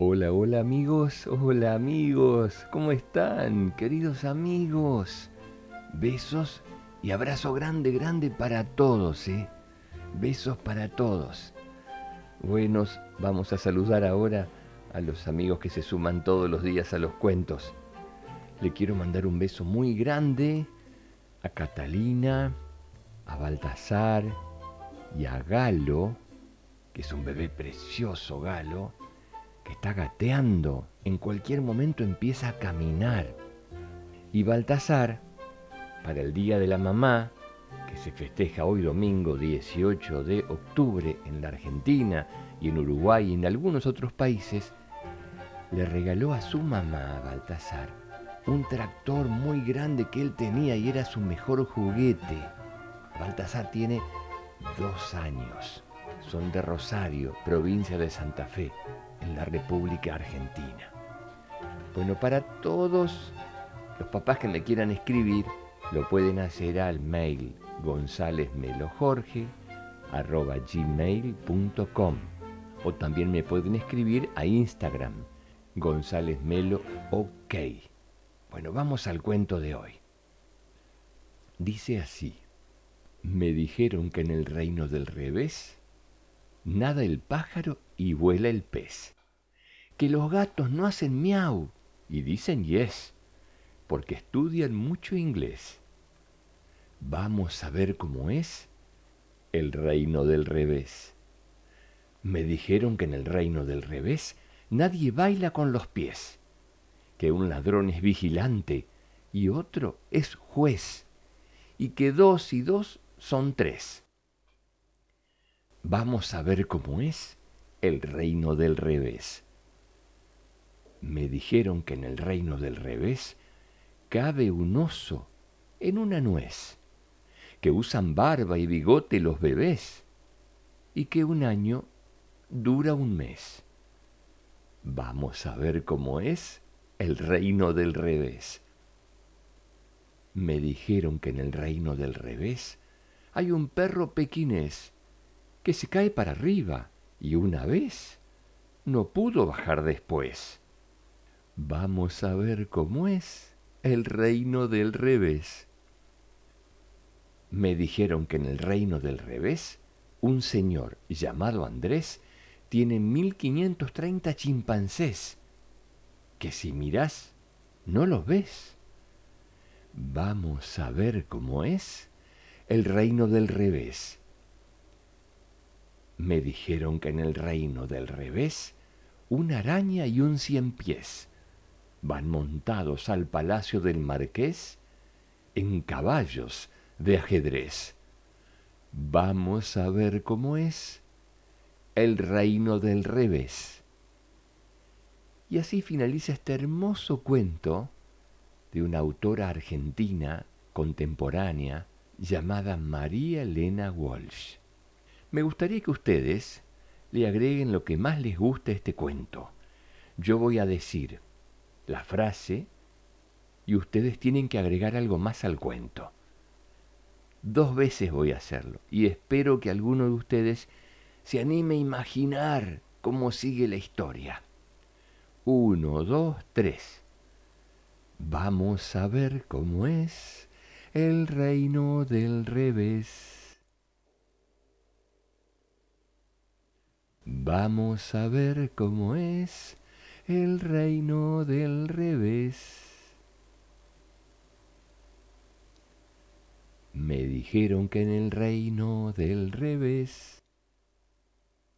Hola, hola amigos, hola amigos, ¿cómo están, queridos amigos? Besos y abrazo grande, grande para todos, ¿eh? Besos para todos. Buenos, vamos a saludar ahora a los amigos que se suman todos los días a los cuentos. Le quiero mandar un beso muy grande a Catalina, a Baltasar y a Galo, que es un bebé precioso, Galo está gateando, en cualquier momento empieza a caminar. Y Baltasar, para el Día de la Mamá, que se festeja hoy domingo 18 de octubre en la Argentina y en Uruguay y en algunos otros países, le regaló a su mamá, Baltasar, un tractor muy grande que él tenía y era su mejor juguete. Baltasar tiene dos años. Son de Rosario, provincia de Santa Fe en la República Argentina. Bueno, para todos los papás que me quieran escribir, lo pueden hacer al mail gonzalezmelojorge.gmail.com o también me pueden escribir a Instagram González. Bueno, vamos al cuento de hoy. Dice así, me dijeron que en el reino del revés nada el pájaro y vuela el pez. Que los gatos no hacen miau y dicen yes, porque estudian mucho inglés. Vamos a ver cómo es el reino del revés. Me dijeron que en el reino del revés nadie baila con los pies, que un ladrón es vigilante y otro es juez, y que dos y dos son tres. Vamos a ver cómo es el reino del revés. Me dijeron que en el reino del revés cabe un oso en una nuez, que usan barba y bigote los bebés, y que un año dura un mes. Vamos a ver cómo es el reino del revés. Me dijeron que en el reino del revés hay un perro pequinés que se cae para arriba y una vez no pudo bajar después. Vamos a ver cómo es el reino del revés. Me dijeron que en el reino del revés un señor llamado Andrés tiene 1530 chimpancés, que si miras no los ves. Vamos a ver cómo es el reino del revés. Me dijeron que en el reino del revés, una araña y un cien pies van montados al palacio del marqués en caballos de ajedrez. Vamos a ver cómo es el reino del revés. Y así finaliza este hermoso cuento de una autora argentina contemporánea llamada María Elena Walsh. Me gustaría que ustedes le agreguen lo que más les gusta a este cuento. Yo voy a decir la frase y ustedes tienen que agregar algo más al cuento. Dos veces voy a hacerlo y espero que alguno de ustedes se anime a imaginar cómo sigue la historia. Uno, dos, tres. Vamos a ver cómo es el reino del revés. Vamos a ver cómo es el reino del revés. Me dijeron que en el reino del revés.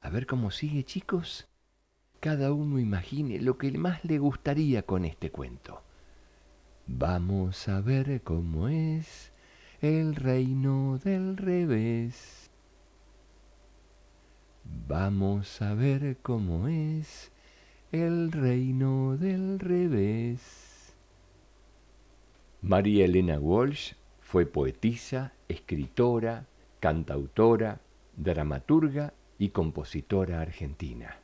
A ver cómo sigue, chicos. Cada uno imagine lo que más le gustaría con este cuento. Vamos a ver cómo es el reino del revés. Vamos a ver cómo es el reino del revés. María Elena Walsh fue poetisa, escritora, cantautora, dramaturga y compositora argentina.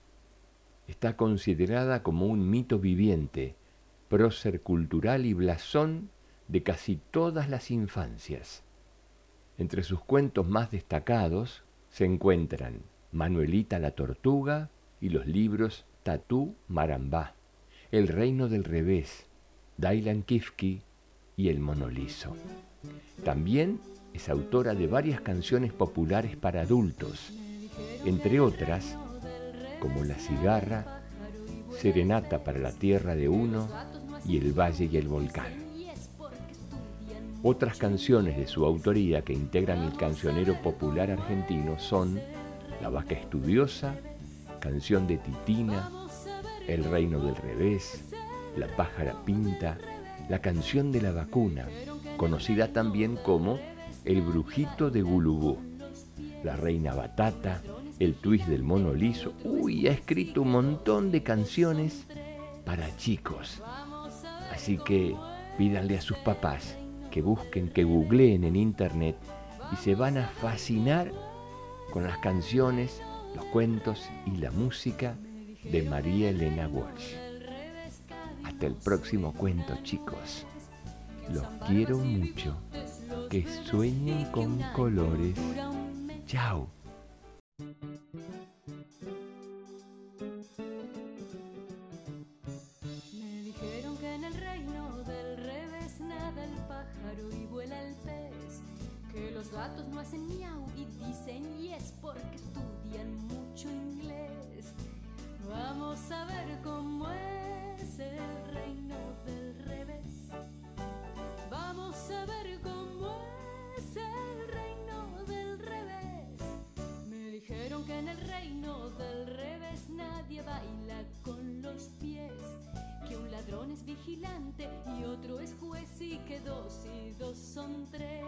Está considerada como un mito viviente, prócer cultural y blasón de casi todas las infancias. Entre sus cuentos más destacados se encuentran Manuelita la Tortuga y los libros Tatú Marambá, El Reino del Revés, Dailan Kifki y El Monolizo. También es autora de varias canciones populares para adultos, entre otras como La cigarra, Serenata para la Tierra de Uno y El Valle y el Volcán. Otras canciones de su autoría que integran el cancionero popular argentino son La Vaca Estudiosa, Canción de Titina, El Reino del Revés, La Pájara Pinta, La Canción de la Vacuna, conocida también como El Brujito de Gulubú, La Reina Batata, El Twist del Mono Liso. Uy, ha escrito un montón de canciones para chicos. Así que pídanle a sus papás que busquen, que googleen en internet y se van a fascinar con las canciones los cuentos y la música de María Elena Walsh. Hasta el próximo cuento, chicos. Los quiero mucho. Que sueñen con colores. Chao. Los gatos no hacen miau y dicen yes porque estudian mucho inglés. Vamos a ver cómo es el reino del revés. Vamos a ver cómo es el reino del revés. Me dijeron que en el reino del revés nadie baila con los pies. Que un ladrón es vigilante y otro es juez y que dos y dos son tres.